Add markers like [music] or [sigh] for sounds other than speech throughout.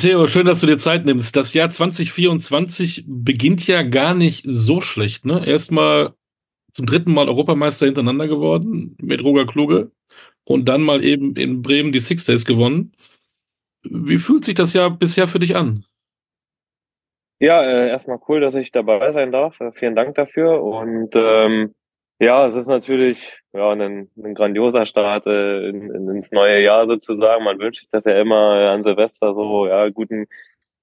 Theo, schön, dass du dir Zeit nimmst. Das Jahr 2024 beginnt ja gar nicht so schlecht, ne? Erstmal zum dritten Mal Europameister hintereinander geworden mit Roger Kluge und dann mal eben in Bremen die Six Days gewonnen. Wie fühlt sich das Jahr bisher für dich an? Ja, äh, erstmal cool, dass ich dabei sein darf. Äh, vielen Dank dafür. Und ähm, ja, es ist natürlich ja ein, ein grandioser Start äh, in, in, ins neue Jahr sozusagen. Man wünscht sich das ja immer an Silvester so, ja, guten,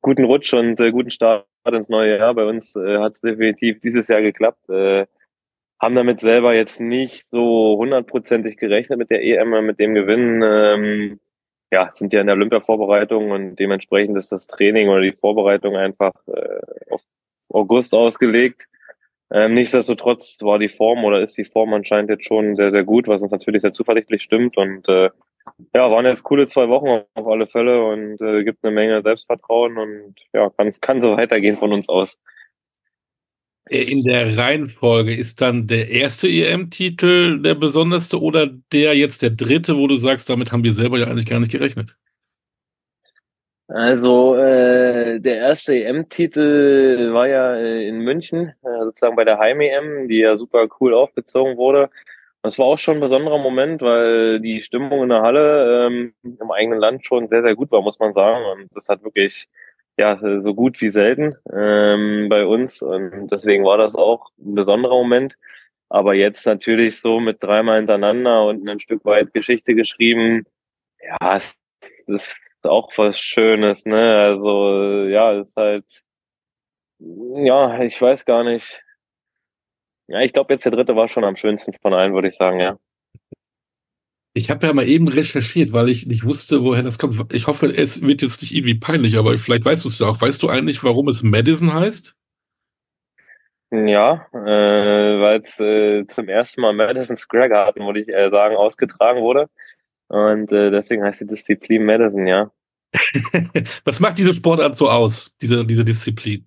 guten Rutsch und äh, guten Start ins neue Jahr. Bei uns äh, hat es definitiv dieses Jahr geklappt. Äh, haben damit selber jetzt nicht so hundertprozentig gerechnet mit der EM, mit dem Gewinn. Ähm, ja, sind ja in der Olympia-Vorbereitung und dementsprechend ist das Training oder die Vorbereitung einfach äh, auf August ausgelegt. Ähm, nichtsdestotrotz war die Form oder ist die Form anscheinend jetzt schon sehr, sehr gut, was uns natürlich sehr zuversichtlich stimmt. Und äh, ja, waren jetzt coole zwei Wochen auf alle Fälle und äh, gibt eine Menge Selbstvertrauen und ja, kann, kann so weitergehen von uns aus. Äh, in der Reihenfolge ist dann der erste EM-Titel der besonderste oder der jetzt der dritte, wo du sagst, damit haben wir selber ja eigentlich gar nicht gerechnet? Also äh, der erste EM-Titel war ja äh, in München, äh, sozusagen bei der Heim-EM, die ja super cool aufgezogen wurde. Das war auch schon ein besonderer Moment, weil die Stimmung in der Halle ähm, im eigenen Land schon sehr, sehr gut war, muss man sagen. Und das hat wirklich ja, so gut wie selten ähm, bei uns. Und deswegen war das auch ein besonderer Moment. Aber jetzt natürlich so mit dreimal hintereinander und ein Stück weit Geschichte geschrieben, ja, das auch was Schönes, ne? Also, ja, ist halt, ja, ich weiß gar nicht. Ja, ich glaube, jetzt der dritte war schon am schönsten von allen, würde ich sagen, ja. Ich habe ja mal eben recherchiert, weil ich nicht wusste, woher das kommt. Ich hoffe, es wird jetzt nicht irgendwie peinlich, aber vielleicht weißt du es ja auch. Weißt du eigentlich, warum es Madison heißt? Ja, äh, weil es äh, zum ersten Mal Madison Square Garden, würde ich äh, sagen, ausgetragen wurde. Und äh, deswegen heißt die Disziplin Madison, ja. [laughs] Was macht diese Sportart so aus, diese, diese Disziplin?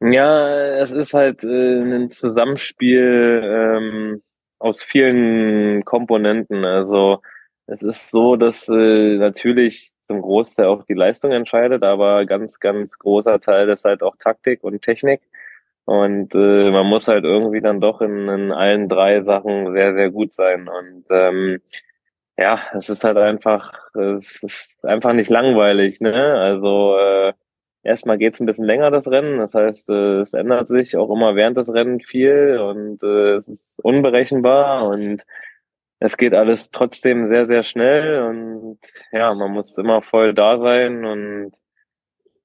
Ja, es ist halt äh, ein Zusammenspiel ähm, aus vielen Komponenten. Also es ist so, dass äh, natürlich zum Großteil auch die Leistung entscheidet, aber ganz, ganz großer Teil ist halt auch Taktik und Technik. Und äh, man muss halt irgendwie dann doch in, in allen drei Sachen sehr, sehr gut sein. Und ähm, ja, es ist halt einfach, es ist einfach nicht langweilig, ne? Also äh, Erstmal geht es ein bisschen länger, das Rennen. Das heißt, äh, es ändert sich auch immer während des Rennens viel und äh, es ist unberechenbar und es geht alles trotzdem sehr, sehr schnell und ja, man muss immer voll da sein und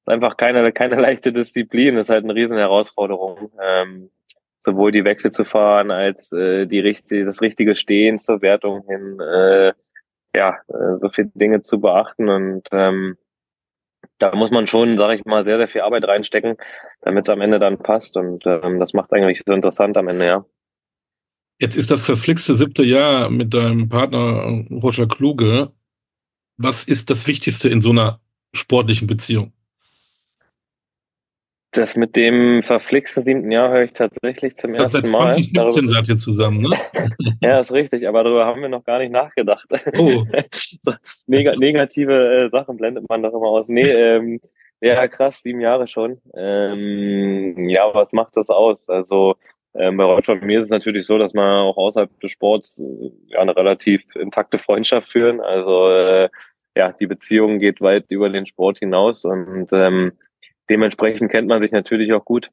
ist einfach keine, keine [laughs] leichte Disziplin. Ist halt eine riesen Herausforderung. Ähm, sowohl die Wechsel zu fahren als äh, die richtige, das richtige Stehen zur Wertung hin, äh, ja, äh, so viele Dinge zu beachten und ähm, da muss man schon, sage ich mal, sehr, sehr viel Arbeit reinstecken, damit es am Ende dann passt. Und ähm, das macht eigentlich so interessant am Ende, ja. Jetzt ist das verflixte siebte Jahr mit deinem Partner Roger Kluge. Was ist das Wichtigste in so einer sportlichen Beziehung? Das mit dem verflixten siebten Jahr höre ich tatsächlich zum ersten Mal. Seit 2017 seid ihr zusammen, ne? [laughs] ja, ist richtig, aber darüber haben wir noch gar nicht nachgedacht. Oh. [laughs] so, neg negative äh, Sachen blendet man doch immer aus. Nee, ähm, ja, krass, sieben Jahre schon. Ähm, ja, was macht das aus? Also ähm, bei Roger und mir ist es natürlich so, dass man auch außerhalb des Sports äh, ja, eine relativ intakte Freundschaft führen. Also äh, ja, die Beziehung geht weit über den Sport hinaus und ähm, Dementsprechend kennt man sich natürlich auch gut.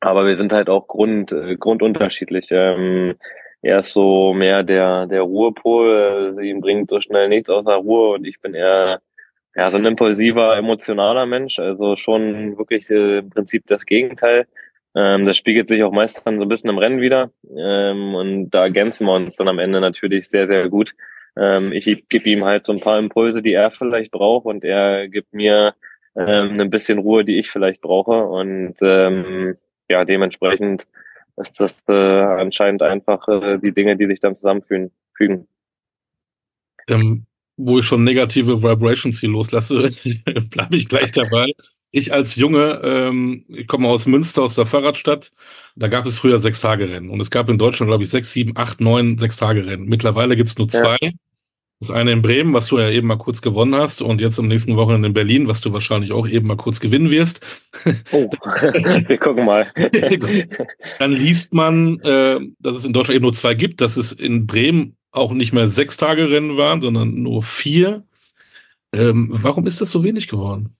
Aber wir sind halt auch grund, äh, grundunterschiedlich. Ähm, er ist so mehr der, der Ruhepol. Also ihm bringt so schnell nichts außer Ruhe und ich bin eher ja, so ein impulsiver, emotionaler Mensch. Also schon wirklich äh, im Prinzip das Gegenteil. Ähm, das spiegelt sich auch meist dann so ein bisschen im Rennen wieder. Ähm, und da ergänzen wir uns dann am Ende natürlich sehr, sehr gut. Ähm, ich gebe ihm halt so ein paar Impulse, die er vielleicht braucht und er gibt mir ähm, ein bisschen Ruhe, die ich vielleicht brauche. Und ähm, ja, dementsprechend ist das äh, anscheinend einfach äh, die Dinge, die sich dann zusammenfügen. Fügen. Ähm, wo ich schon negative Vibrations hier loslasse, [laughs] bleibe ich gleich dabei. Ich als Junge, ähm, ich komme aus Münster, aus der Fahrradstadt. Da gab es früher Sechs-Tage-Rennen. Und es gab in Deutschland, glaube ich, sechs, sieben, acht, neun Sechs-Tage-Rennen. Mittlerweile gibt es nur zwei. Ja. Das eine in Bremen, was du ja eben mal kurz gewonnen hast, und jetzt am nächsten Wochenende in Berlin, was du wahrscheinlich auch eben mal kurz gewinnen wirst. Oh, [laughs] wir gucken mal. [laughs] Dann liest man, äh, dass es in Deutschland eben nur zwei gibt, dass es in Bremen auch nicht mehr sechs Tage Rennen waren, sondern nur vier. Ähm, warum ist das so wenig geworden?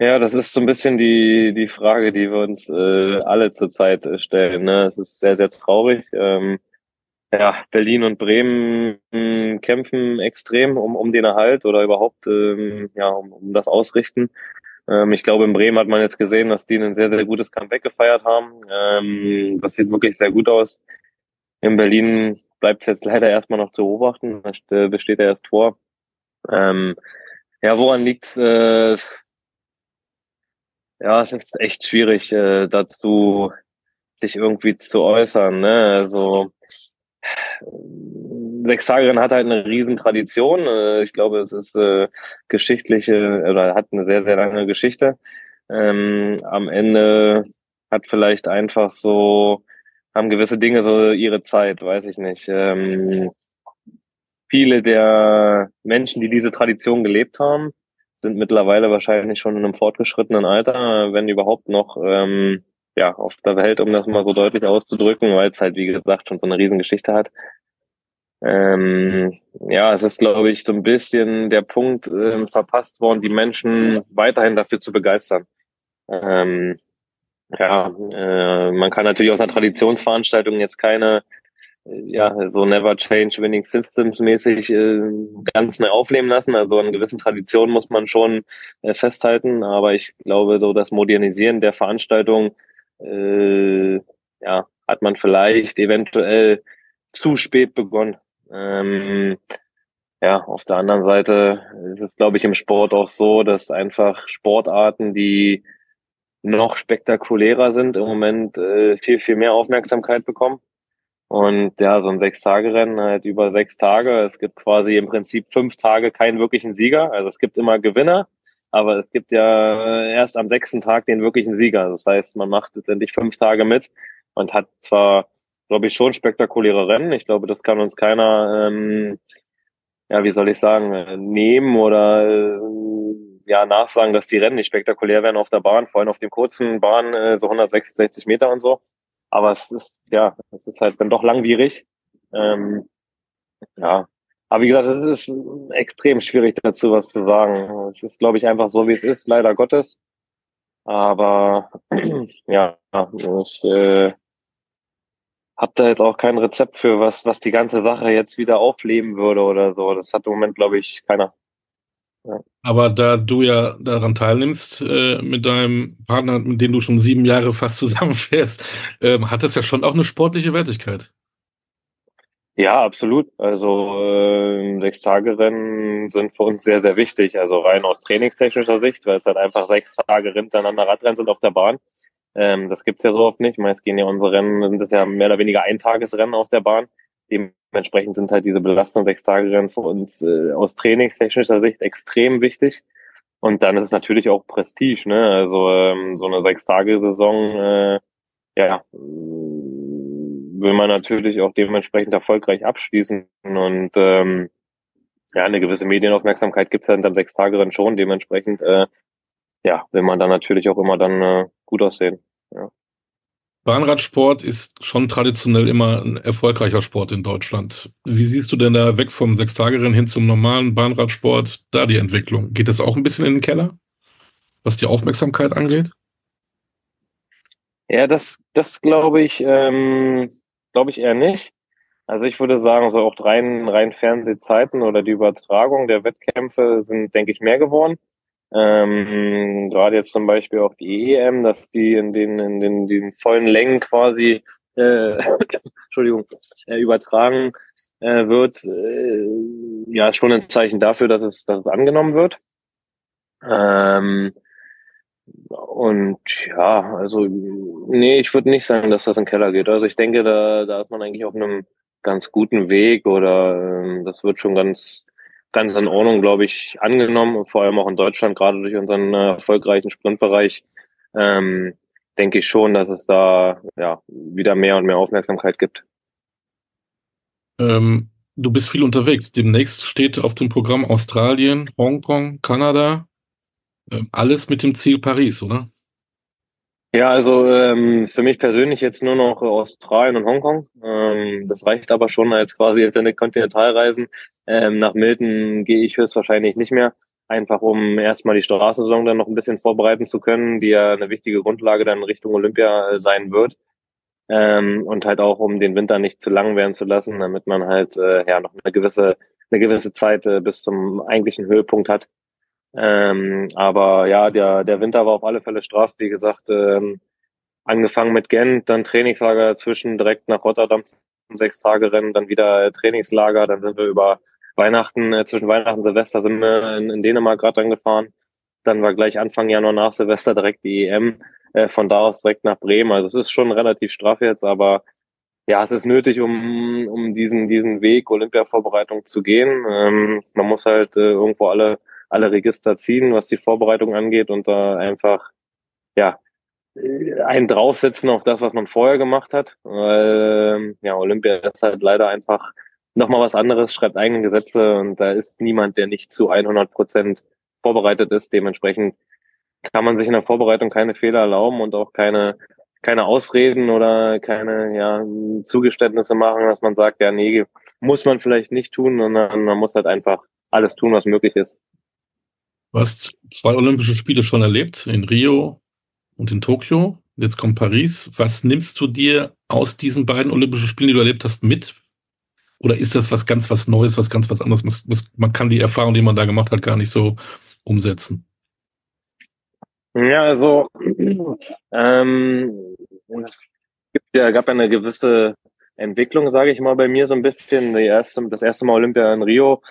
Ja, das ist so ein bisschen die, die Frage, die wir uns äh, alle zurzeit stellen. Ne? Es ist sehr, sehr traurig. Ähm, ja, Berlin und Bremen kämpfen extrem um, um den Erhalt oder überhaupt ähm, ja, um, um das Ausrichten. Ähm, ich glaube, in Bremen hat man jetzt gesehen, dass die ein sehr, sehr gutes Comeback gefeiert haben. Ähm, das sieht wirklich sehr gut aus. In Berlin bleibt es jetzt leider erstmal noch zu beobachten. Da besteht ja erst Tor. Ähm, ja, woran liegt äh, Ja, es ist echt schwierig, äh, dazu sich irgendwie zu äußern. Ne? Also Sechstagerin hat halt eine riesen Tradition. Äh, ich glaube, es ist äh, geschichtliche oder hat eine sehr, sehr lange Geschichte. Ähm, am Ende hat vielleicht einfach so, haben gewisse Dinge so ihre Zeit, weiß ich nicht. Ähm, viele der Menschen, die diese Tradition gelebt haben, sind mittlerweile wahrscheinlich schon in einem fortgeschrittenen Alter, wenn überhaupt noch ähm, ja, auf der Welt, um das mal so deutlich auszudrücken, weil es halt, wie gesagt, schon so eine Riesengeschichte hat. Ähm, ja, es ist, glaube ich, so ein bisschen der Punkt ähm, verpasst worden, die Menschen weiterhin dafür zu begeistern. Ähm, ja, äh, man kann natürlich aus einer Traditionsveranstaltung jetzt keine, äh, ja, so Never Change Winning Systems mäßig äh, ganz neu aufleben lassen. Also an gewissen Traditionen muss man schon äh, festhalten. Aber ich glaube, so das Modernisieren der Veranstaltung, äh, ja, hat man vielleicht eventuell zu spät begonnen. Ähm, ja, auf der anderen Seite ist es, glaube ich, im Sport auch so, dass einfach Sportarten, die noch spektakulärer sind, im Moment äh, viel, viel mehr Aufmerksamkeit bekommen. Und ja, so ein Sechs-Tage-Rennen halt über sechs Tage. Es gibt quasi im Prinzip fünf Tage keinen wirklichen Sieger. Also es gibt immer Gewinner, aber es gibt ja erst am sechsten Tag den wirklichen Sieger. Das heißt, man macht letztendlich fünf Tage mit und hat zwar glaube ich, schon spektakuläre Rennen. Ich glaube, das kann uns keiner, ähm, ja, wie soll ich sagen, nehmen oder äh, ja, nachsagen, dass die Rennen nicht spektakulär werden auf der Bahn, vor allem auf den kurzen Bahnen, äh, so 166 Meter und so. Aber es ist, ja, es ist halt dann doch langwierig. Ähm, ja, aber wie gesagt, es ist extrem schwierig dazu was zu sagen. Es ist, glaube ich, einfach so, wie es ist, leider Gottes. Aber [clears throat] ja, ich äh, hab da jetzt auch kein Rezept für, was, was die ganze Sache jetzt wieder aufleben würde oder so. Das hat im Moment, glaube ich, keiner. Ja. Aber da du ja daran teilnimmst äh, mit deinem Partner, mit dem du schon sieben Jahre fast [laughs] zusammenfährst, äh, hat das ja schon auch eine sportliche Wertigkeit. Ja, absolut. Also äh, Sechs-Tage-Rennen sind für uns sehr, sehr wichtig. Also rein aus trainingstechnischer Sicht, weil es halt einfach sechs Tage hintereinander Radrennen sind auf der Bahn. Ähm, das gibt's ja so oft nicht. Meist gehen ja unsere Rennen, sind das ja mehr oder weniger Eintagesrennen auf der Bahn. Dementsprechend sind halt diese Belastung sechs Tage Rennen für uns äh, aus trainingstechnischer Sicht extrem wichtig. Und dann ist es natürlich auch Prestige, ne? Also ähm, so eine Sechs-Tage-Saison, äh, ja, will man natürlich auch dementsprechend erfolgreich abschließen. Und ähm, ja, eine gewisse Medienaufmerksamkeit gibt's ja hinterm Sechs-Tage-Rennen schon. Dementsprechend äh, ja, will man dann natürlich auch immer dann äh, gut aussehen. Ja. Bahnradsport ist schon traditionell immer ein erfolgreicher Sport in Deutschland. Wie siehst du denn da weg vom Sechstagerennen hin zum normalen Bahnradsport da die Entwicklung? Geht das auch ein bisschen in den Keller, was die Aufmerksamkeit angeht? Ja, das, das glaube ich, ähm, glaube ich eher nicht. Also ich würde sagen, so auch rein, rein Fernsehzeiten oder die Übertragung der Wettkämpfe sind, denke ich, mehr geworden. Ähm, gerade jetzt zum Beispiel auch die EM, dass die in den, in den, den vollen Längen quasi äh, [coughs] Entschuldigung, äh, übertragen äh, wird, äh, ja, schon ein Zeichen dafür, dass es, dass es angenommen wird. Ähm, und ja, also nee, ich würde nicht sagen, dass das in den Keller geht. Also ich denke, da, da ist man eigentlich auf einem ganz guten Weg oder ähm, das wird schon ganz ganz in Ordnung, glaube ich, angenommen, vor allem auch in Deutschland, gerade durch unseren äh, erfolgreichen Sprintbereich. Ähm, denke ich schon, dass es da ja wieder mehr und mehr Aufmerksamkeit gibt. Ähm, du bist viel unterwegs. Demnächst steht auf dem Programm Australien, Hongkong, Kanada. Ähm, alles mit dem Ziel Paris, oder? Ja, also ähm, für mich persönlich jetzt nur noch Australien und Hongkong. Ähm, das reicht aber schon als quasi jetzt eine Kontinentalreisen. Ähm, nach Milton gehe ich höchstwahrscheinlich nicht mehr, einfach um erstmal die Straßensaison dann noch ein bisschen vorbereiten zu können, die ja eine wichtige Grundlage dann Richtung Olympia äh, sein wird. Ähm, und halt auch um den Winter nicht zu lang werden zu lassen, damit man halt äh, ja noch eine gewisse eine gewisse Zeit äh, bis zum eigentlichen Höhepunkt hat. Ähm, aber ja, der, der Winter war auf alle Fälle straff, wie gesagt, ähm, angefangen mit Gent, dann Trainingslager dazwischen, direkt nach Rotterdam zum sechs Tage Rennen, dann wieder Trainingslager, dann sind wir über Weihnachten, äh, zwischen Weihnachten und Silvester sind wir in, in Dänemark gerade angefahren. Dann war gleich Anfang Januar nach Silvester direkt die EM, äh, von da aus direkt nach Bremen. Also es ist schon relativ straff jetzt, aber ja, es ist nötig, um, um diesen, diesen Weg Olympia-Vorbereitung zu gehen. Ähm, man muss halt äh, irgendwo alle alle Register ziehen, was die Vorbereitung angeht und da einfach, ja, einen draufsetzen auf das, was man vorher gemacht hat. Weil, ja, Olympia ist halt leider einfach nochmal was anderes, schreibt eigene Gesetze und da ist niemand, der nicht zu 100 Prozent vorbereitet ist. Dementsprechend kann man sich in der Vorbereitung keine Fehler erlauben und auch keine, keine Ausreden oder keine ja, Zugeständnisse machen, dass man sagt, ja, nee, muss man vielleicht nicht tun, sondern man muss halt einfach alles tun, was möglich ist. Du hast zwei Olympische Spiele schon erlebt, in Rio und in Tokio. Jetzt kommt Paris. Was nimmst du dir aus diesen beiden Olympischen Spielen, die du erlebt hast, mit? Oder ist das was ganz was Neues, was ganz was anderes? Man kann die Erfahrung, die man da gemacht hat, gar nicht so umsetzen. Ja, also ähm, gibt ja, gab eine gewisse Entwicklung, sage ich mal, bei mir so ein bisschen. Die erste, das erste Mal Olympia in Rio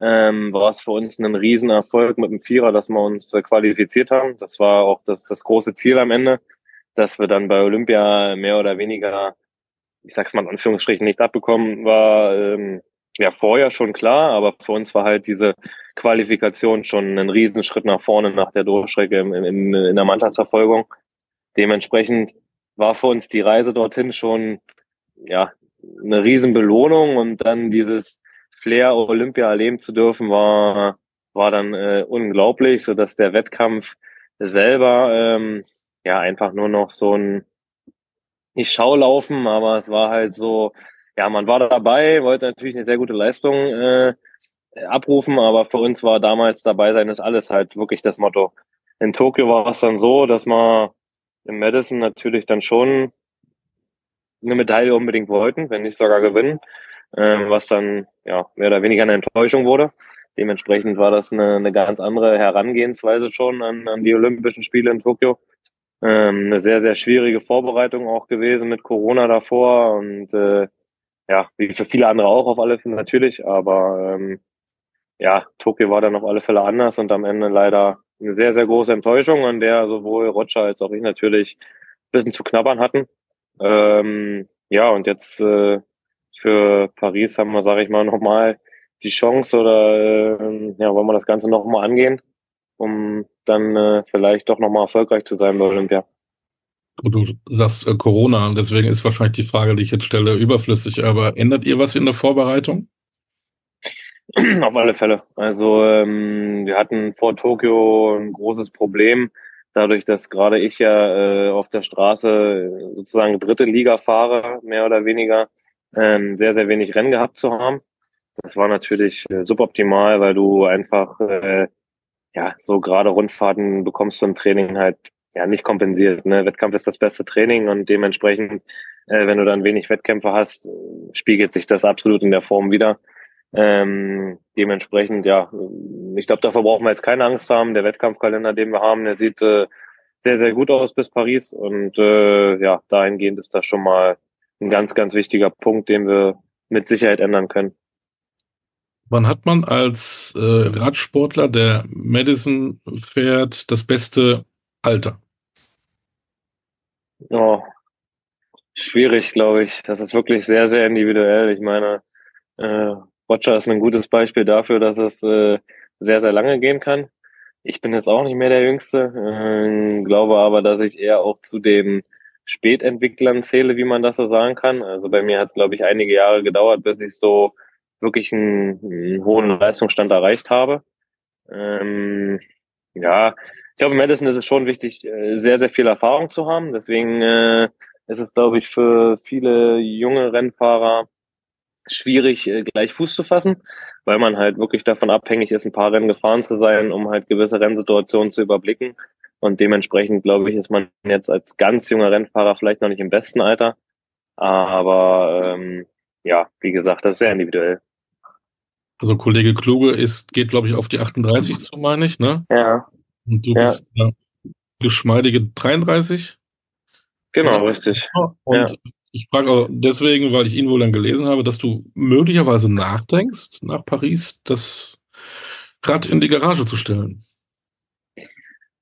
ähm, war es für uns ein Riesenerfolg mit dem Vierer, dass wir uns äh, qualifiziert haben. Das war auch das, das große Ziel am Ende, dass wir dann bei Olympia mehr oder weniger, ich sag's mal in Anführungsstrichen, nicht abbekommen, war ähm, ja vorher schon klar, aber für uns war halt diese Qualifikation schon ein Riesenschritt nach vorne nach der Durchstrecke im, im, in der Mannschaftsverfolgung. Dementsprechend war für uns die Reise dorthin schon ja eine Riesenbelohnung und dann dieses Flair Olympia erleben zu dürfen, war, war dann äh, unglaublich, so dass der Wettkampf selber ähm, ja einfach nur noch so ein nicht Schaulaufen, aber es war halt so, ja, man war dabei, wollte natürlich eine sehr gute Leistung äh, abrufen, aber für uns war damals dabei sein ist alles halt wirklich das Motto. In Tokio war es dann so, dass man im Madison natürlich dann schon eine Medaille unbedingt wollten, wenn nicht sogar gewinnen ähm, was dann ja mehr oder weniger eine Enttäuschung wurde. Dementsprechend war das eine, eine ganz andere Herangehensweise schon an, an die Olympischen Spiele in Tokio. Ähm, eine sehr, sehr schwierige Vorbereitung auch gewesen mit Corona davor und äh, ja, wie für viele andere auch auf alle Fälle natürlich, aber ähm, ja, Tokio war dann auf alle Fälle anders und am Ende leider eine sehr, sehr große Enttäuschung, an der sowohl Roger als auch ich natürlich ein bisschen zu knabbern hatten. Ähm, ja, und jetzt äh, für Paris haben wir, sage ich mal, [laughs] nochmal die Chance oder äh, ja, wollen wir das Ganze nochmal angehen, um dann äh, vielleicht doch nochmal erfolgreich zu sein bei Olympia. Du sagst äh, Corona, deswegen ist wahrscheinlich die Frage, die ich jetzt stelle, überflüssig, aber ändert ihr was in der Vorbereitung? [clears throat] Auf alle Fälle. Also ähm, wir hatten vor Tokio ein großes Problem, dadurch, dass gerade ich ja äh, auf der Straße sozusagen dritte Liga fahre, mehr oder weniger, ähm, sehr, sehr wenig Rennen gehabt zu haben. Das war natürlich äh, suboptimal, weil du einfach äh, ja so gerade Rundfahrten bekommst du im Training halt ja nicht kompensiert. Ne? Wettkampf ist das beste Training und dementsprechend, äh, wenn du dann wenig Wettkämpfe hast, spiegelt sich das absolut in der Form wieder. Ähm, dementsprechend, ja, ich glaube, davor brauchen wir jetzt keine Angst haben. Der Wettkampfkalender, den wir haben, der sieht äh, sehr, sehr gut aus bis Paris und äh, ja, dahingehend ist das schon mal ein ganz, ganz wichtiger Punkt, den wir mit Sicherheit ändern können. Wann hat man als äh, Radsportler, der Madison fährt, das beste Alter? Oh, schwierig, glaube ich. Das ist wirklich sehr, sehr individuell. Ich meine, äh, Roger ist ein gutes Beispiel dafür, dass es äh, sehr, sehr lange gehen kann. Ich bin jetzt auch nicht mehr der Jüngste, äh, glaube aber, dass ich eher auch zu den Spätentwicklern zähle, wie man das so sagen kann. Also bei mir hat es, glaube ich, einige Jahre gedauert, bis ich so wirklich einen, einen hohen Leistungsstand erreicht habe. Ähm, ja, ich glaube, im Madison ist es schon wichtig, äh, sehr, sehr viel Erfahrung zu haben. Deswegen äh, ist es, glaube ich, für viele junge Rennfahrer schwierig, äh, gleich Fuß zu fassen, weil man halt wirklich davon abhängig ist, ein paar Rennen gefahren zu sein, um halt gewisse Rennsituationen zu überblicken. Und dementsprechend, glaube ich, ist man jetzt als ganz junger Rennfahrer vielleicht noch nicht im besten Alter. Aber ähm, ja, wie gesagt, das ist sehr individuell. Also Kollege Kluge ist, geht, glaube ich, auf die 38 zu, meine ich, ne? Ja. Und du ja. bist ja, geschmeidige 33? Genau, ja. richtig. Und ja. ich frage auch deswegen, weil ich ihn wohl dann gelesen habe, dass du möglicherweise nachdenkst, nach Paris das Rad in die Garage zu stellen.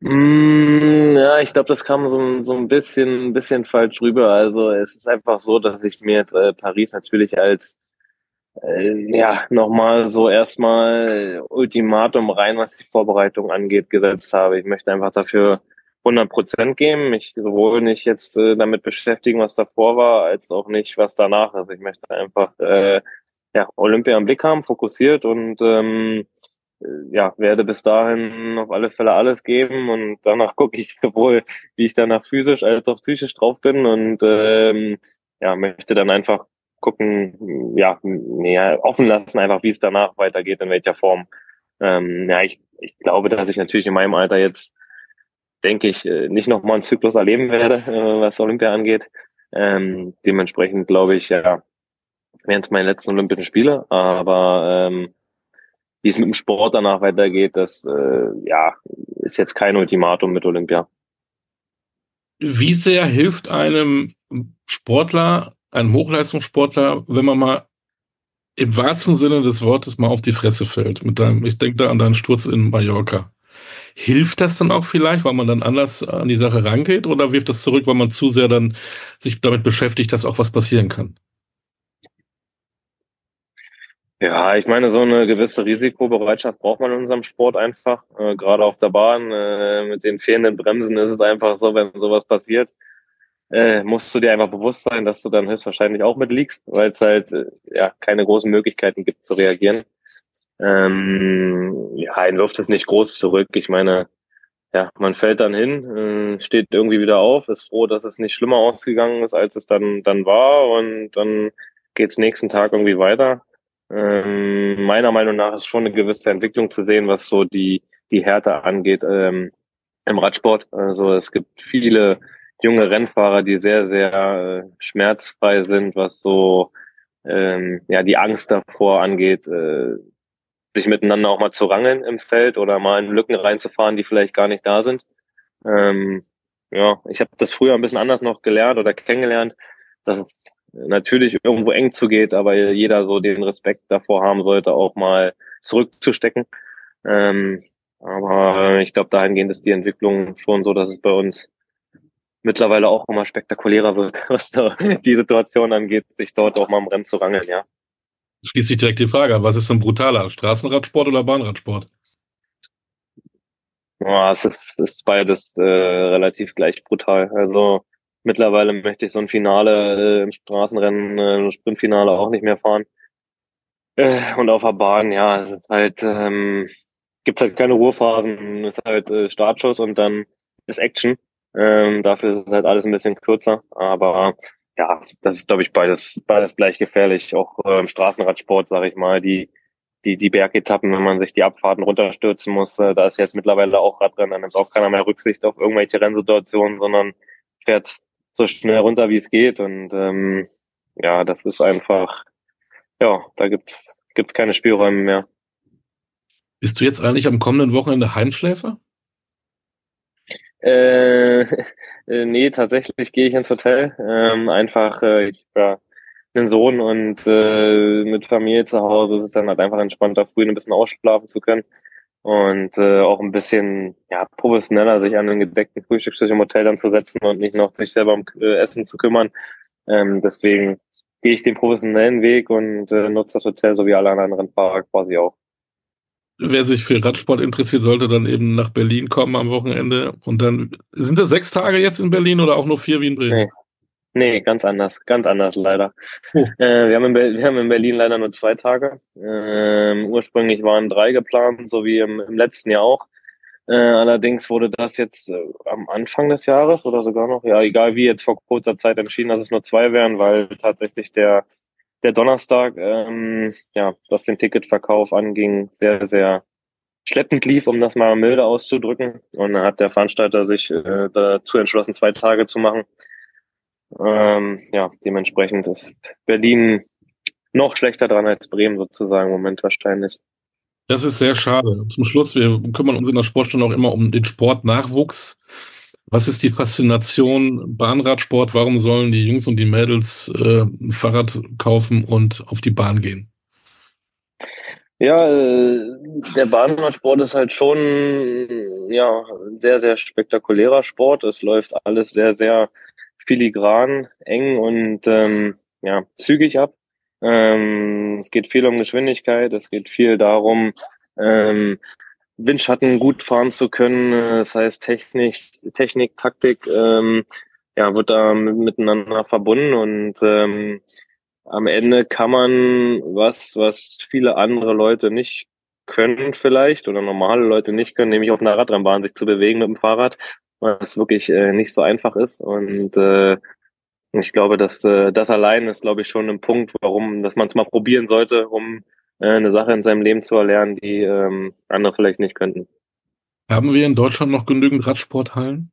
Mm, ja, ich glaube, das kam so, so ein bisschen, ein bisschen falsch rüber. Also es ist einfach so, dass ich mir jetzt äh, Paris natürlich als äh, ja, nochmal so erstmal Ultimatum rein, was die Vorbereitung angeht, gesetzt habe. Ich möchte einfach dafür 100 Prozent geben. Mich sowohl nicht jetzt äh, damit beschäftigen, was davor war, als auch nicht, was danach ist. Ich möchte einfach äh, ja, Olympia im Blick haben, fokussiert und ähm, äh, ja, werde bis dahin auf alle Fälle alles geben und danach [laughs] gucke ich sowohl, wie ich danach physisch als auch psychisch drauf bin und ähm, ja, möchte dann einfach gucken, ja, mehr offen lassen, einfach wie es danach weitergeht, in welcher Form. Ähm, ja, ich, ich glaube, dass ich natürlich in meinem Alter jetzt, denke ich, äh, nicht nochmal einen Zyklus erleben werde, äh, was Olympia angeht. Ähm, dementsprechend glaube ich, ja, wären es meine letzten Olympischen Spiele, aber ähm, wie es mit dem Sport danach weitergeht, das äh, ja, ist jetzt kein Ultimatum mit Olympia. Wie sehr hilft einem Sportler ein Hochleistungssportler, wenn man mal im wahrsten Sinne des Wortes mal auf die Fresse fällt. Mit deinem, ich denke da an deinen Sturz in Mallorca. Hilft das dann auch vielleicht, weil man dann anders an die Sache rangeht oder wirft das zurück, weil man zu sehr dann sich damit beschäftigt, dass auch was passieren kann? Ja, ich meine, so eine gewisse Risikobereitschaft braucht man in unserem Sport einfach. Äh, gerade auf der Bahn äh, mit den fehlenden Bremsen ist es einfach so, wenn sowas passiert, äh, musst du dir einfach bewusst sein, dass du dann höchstwahrscheinlich auch mitliegst, weil es halt äh, ja keine großen Möglichkeiten gibt zu reagieren. Ähm, ja, ihn wirft es nicht groß zurück. Ich meine, ja, man fällt dann hin, äh, steht irgendwie wieder auf, ist froh, dass es nicht schlimmer ausgegangen ist, als es dann dann war und dann geht's nächsten Tag irgendwie weiter. Ähm, meiner Meinung nach ist schon eine gewisse Entwicklung zu sehen, was so die die Härte angeht ähm, im Radsport. Also es gibt viele junge Rennfahrer, die sehr, sehr äh, schmerzfrei sind, was so ähm, ja die Angst davor angeht, äh, sich miteinander auch mal zu rangeln im Feld oder mal in Lücken reinzufahren, die vielleicht gar nicht da sind. Ähm, ja, ich habe das früher ein bisschen anders noch gelernt oder kennengelernt, dass es natürlich irgendwo eng zugeht, aber jeder so den Respekt davor haben sollte, auch mal zurückzustecken. Ähm, aber ich glaube, dahingehend ist die Entwicklung schon so, dass es bei uns mittlerweile auch immer spektakulärer wird, [laughs] was so die Situation angeht, sich dort auch mal im Rennen zu rangeln, ja. Schließt sich direkt die Frage, was ist denn brutaler, Straßenradsport oder Bahnradsport? Ja, es ist, ist beides äh, relativ gleich brutal. Also mittlerweile möchte ich so ein Finale äh, im Straßenrennen, äh, Sprintfinale auch nicht mehr fahren. Äh, und auf der Bahn, ja, es ist halt, ähm, gibt halt keine Ruhephasen, es ist halt äh, Startschuss und dann ist Action. Ähm, dafür ist es halt alles ein bisschen kürzer. Aber ja, das ist, glaube ich, beides, beides gleich gefährlich. Auch äh, im Straßenradsport, sage ich mal, die, die, die Bergetappen, wenn man sich die Abfahrten runterstürzen muss, äh, da ist jetzt mittlerweile auch Radrennen, dann nimmt auch keiner mehr Rücksicht auf irgendwelche Rennsituationen, sondern fährt so schnell runter, wie es geht. Und ähm, ja, das ist einfach, ja, da gibt's gibt's keine Spielräume mehr. Bist du jetzt eigentlich am kommenden Wochenende Heimschläfer? Äh, [laughs] äh, nee, tatsächlich gehe ich ins Hotel. Ähm, einfach, äh, ich war einen Sohn und äh, mit Familie zu Hause ist es dann halt einfach entspannter, früh ein bisschen ausschlafen zu können und äh, auch ein bisschen ja professioneller sich an einen gedeckten Frühstückstisch im Hotel dann zu setzen und nicht noch sich selber um äh, Essen zu kümmern. Ähm, deswegen gehe ich den professionellen Weg und äh, nutze das Hotel so wie alle anderen Fahrer quasi auch wer sich für Radsport interessiert, sollte dann eben nach Berlin kommen am Wochenende. Und dann sind das sechs Tage jetzt in Berlin oder auch nur vier wie in Bremen? Nee, Nee, ganz anders, ganz anders leider. Oh. Äh, wir, haben in wir haben in Berlin leider nur zwei Tage. Ähm, ursprünglich waren drei geplant, so wie im, im letzten Jahr auch. Äh, allerdings wurde das jetzt äh, am Anfang des Jahres oder sogar noch, ja, egal wie, jetzt vor kurzer Zeit entschieden, dass es nur zwei wären, weil tatsächlich der, der Donnerstag, ähm, ja, was den Ticketverkauf anging, sehr, sehr schleppend lief, um das mal milde auszudrücken. Und dann hat der Veranstalter sich äh, dazu entschlossen, zwei Tage zu machen. Ähm, ja, dementsprechend ist Berlin noch schlechter dran als Bremen sozusagen im Moment wahrscheinlich. Das ist sehr schade. Zum Schluss, wir kümmern uns in der Sportstunde auch immer um den Sportnachwuchs. Was ist die Faszination Bahnradsport? Warum sollen die Jungs und die Mädels äh, ein Fahrrad kaufen und auf die Bahn gehen? Ja, äh, der Bahnradsport ist halt schon ja sehr, sehr spektakulärer Sport. Es läuft alles sehr, sehr filigran, eng und ähm, ja, zügig ab. Ähm, es geht viel um Geschwindigkeit, es geht viel darum, ähm, Windschatten gut fahren zu können. Das heißt, Technik, Technik, Taktik ähm, ja, wird da miteinander verbunden und ähm, am Ende kann man was, was viele andere Leute nicht können vielleicht oder normale Leute nicht können, nämlich auf einer Radrennbahn sich zu bewegen mit dem Fahrrad, was wirklich äh, nicht so einfach ist und äh, ich glaube, dass äh, das allein ist, glaube ich, schon ein Punkt, warum, dass man es mal probieren sollte, um äh, eine Sache in seinem Leben zu erlernen, die ähm, andere vielleicht nicht könnten. Haben wir in Deutschland noch genügend Radsporthallen?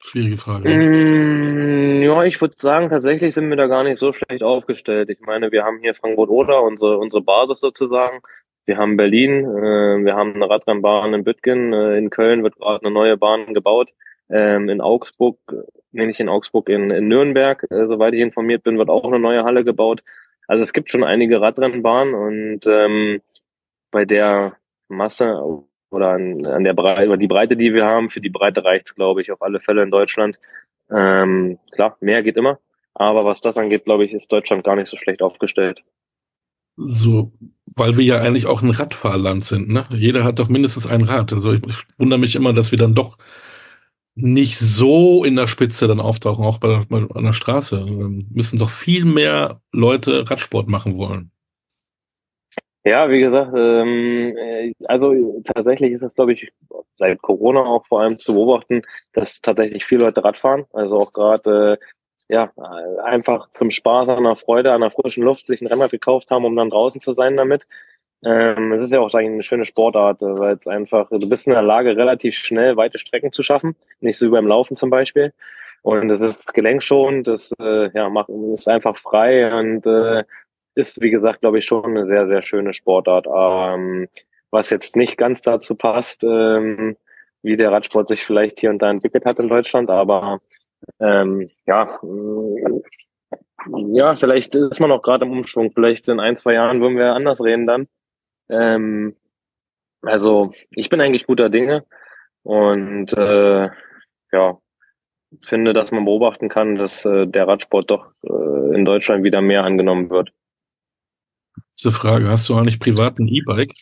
Schwierige Frage. Mm, ja, ich würde sagen, tatsächlich sind wir da gar nicht so schlecht aufgestellt. Ich meine, wir haben hier Frankfurt-Oder, unsere, unsere Basis sozusagen. Wir haben Berlin, äh, wir haben eine Radrennbahn in Büttgen, äh, in Köln wird gerade eine neue Bahn gebaut. Ähm, in Augsburg, nee, nicht in Augsburg, in, in Nürnberg, äh, soweit ich informiert bin, wird auch eine neue Halle gebaut. Also es gibt schon einige Radrennbahnen und ähm, bei der Masse oder an, an der Breite, die Breite, die wir haben, für die Breite reicht's, glaube ich, auf alle Fälle in Deutschland. Ähm, klar, mehr geht immer. Aber was das angeht, glaube ich, ist Deutschland gar nicht so schlecht aufgestellt. So, weil wir ja eigentlich auch ein Radfahrland sind, ne? Jeder hat doch mindestens ein Rad. Also ich, ich wundere mich immer, dass wir dann doch nicht so in der Spitze dann auftauchen, auch bei, bei an der Straße. Wir müssen doch viel mehr Leute Radsport machen wollen. Ja, wie gesagt, ähm, äh, also tatsächlich ist es, glaube ich, seit Corona auch vor allem zu beobachten, dass tatsächlich viele Leute Rad fahren. Also auch gerade äh, ja einfach zum Spaß, an der Freude, an der frischen Luft sich ein Rennrad gekauft haben, um dann draußen zu sein damit. Ähm, es ist ja auch eine schöne Sportart, äh, weil es einfach, du bist in der Lage, relativ schnell weite Strecken zu schaffen, nicht so wie beim Laufen zum Beispiel. Und es ist gelenkschonend, das äh, ja, macht, ist einfach frei und äh, ist, wie gesagt, glaube ich, schon eine sehr, sehr schöne Sportart. Ähm, was jetzt nicht ganz dazu passt, ähm, wie der Radsport sich vielleicht hier und da entwickelt hat in Deutschland, aber ähm, ja, ja, vielleicht ist man auch gerade im Umschwung. Vielleicht in ein, zwei Jahren würden wir anders reden dann. Ähm, also ich bin eigentlich guter Dinge und äh, ja, finde, dass man beobachten kann, dass äh, der Radsport doch äh, in Deutschland wieder mehr angenommen wird. Zur Frage, hast du eigentlich privat ein E-Bike?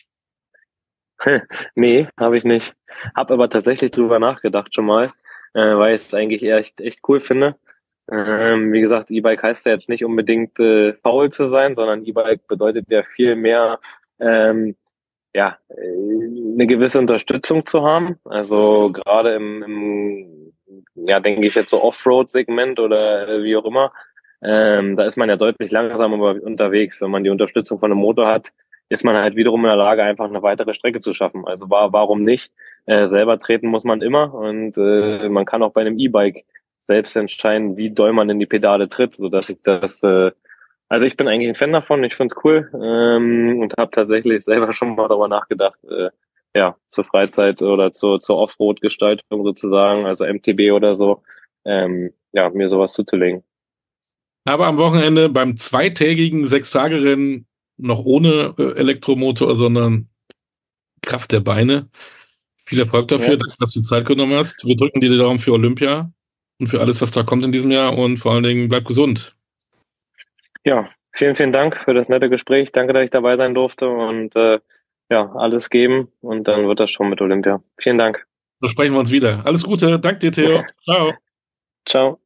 [laughs] nee, habe ich nicht. Hab aber tatsächlich drüber nachgedacht schon mal, weil ich es eigentlich echt, echt cool finde. Ähm, wie gesagt, E-Bike heißt ja jetzt nicht unbedingt äh, faul zu sein, sondern E-Bike bedeutet ja viel mehr ähm, ja, äh, eine gewisse Unterstützung zu haben. Also gerade im, im ja, denke ich jetzt so Offroad-Segment oder äh, wie auch immer, ähm, da ist man ja deutlich langsamer unterwegs. Wenn man die Unterstützung von einem Motor hat, ist man halt wiederum in der Lage, einfach eine weitere Strecke zu schaffen. Also war, warum nicht? Äh, selber treten muss man immer und äh, man kann auch bei einem E-Bike selbst entscheiden, wie doll man in die Pedale tritt, so dass ich das äh, also ich bin eigentlich ein Fan davon, ich finde es cool ähm, und habe tatsächlich [laughs] selber schon mal darüber nachgedacht, äh, ja, zur Freizeit oder zur, zur Offroad-Gestaltung sozusagen, also MTB oder so, ähm, ja, mir sowas zuzulegen. Aber am Wochenende beim zweitägigen Sechstagerennen noch ohne äh, Elektromotor, sondern Kraft der Beine. Viel Erfolg dafür, ja. dass du die Zeit genommen hast. Wir drücken dir die Daumen für Olympia und für alles, was da kommt in diesem Jahr und vor allen Dingen bleib gesund. Ja, vielen, vielen Dank für das nette Gespräch. Danke, dass ich dabei sein durfte und äh, ja, alles geben und dann wird das schon mit Olympia. Vielen Dank. So sprechen wir uns wieder. Alles Gute. Danke dir, Theo. Ciao. Ciao.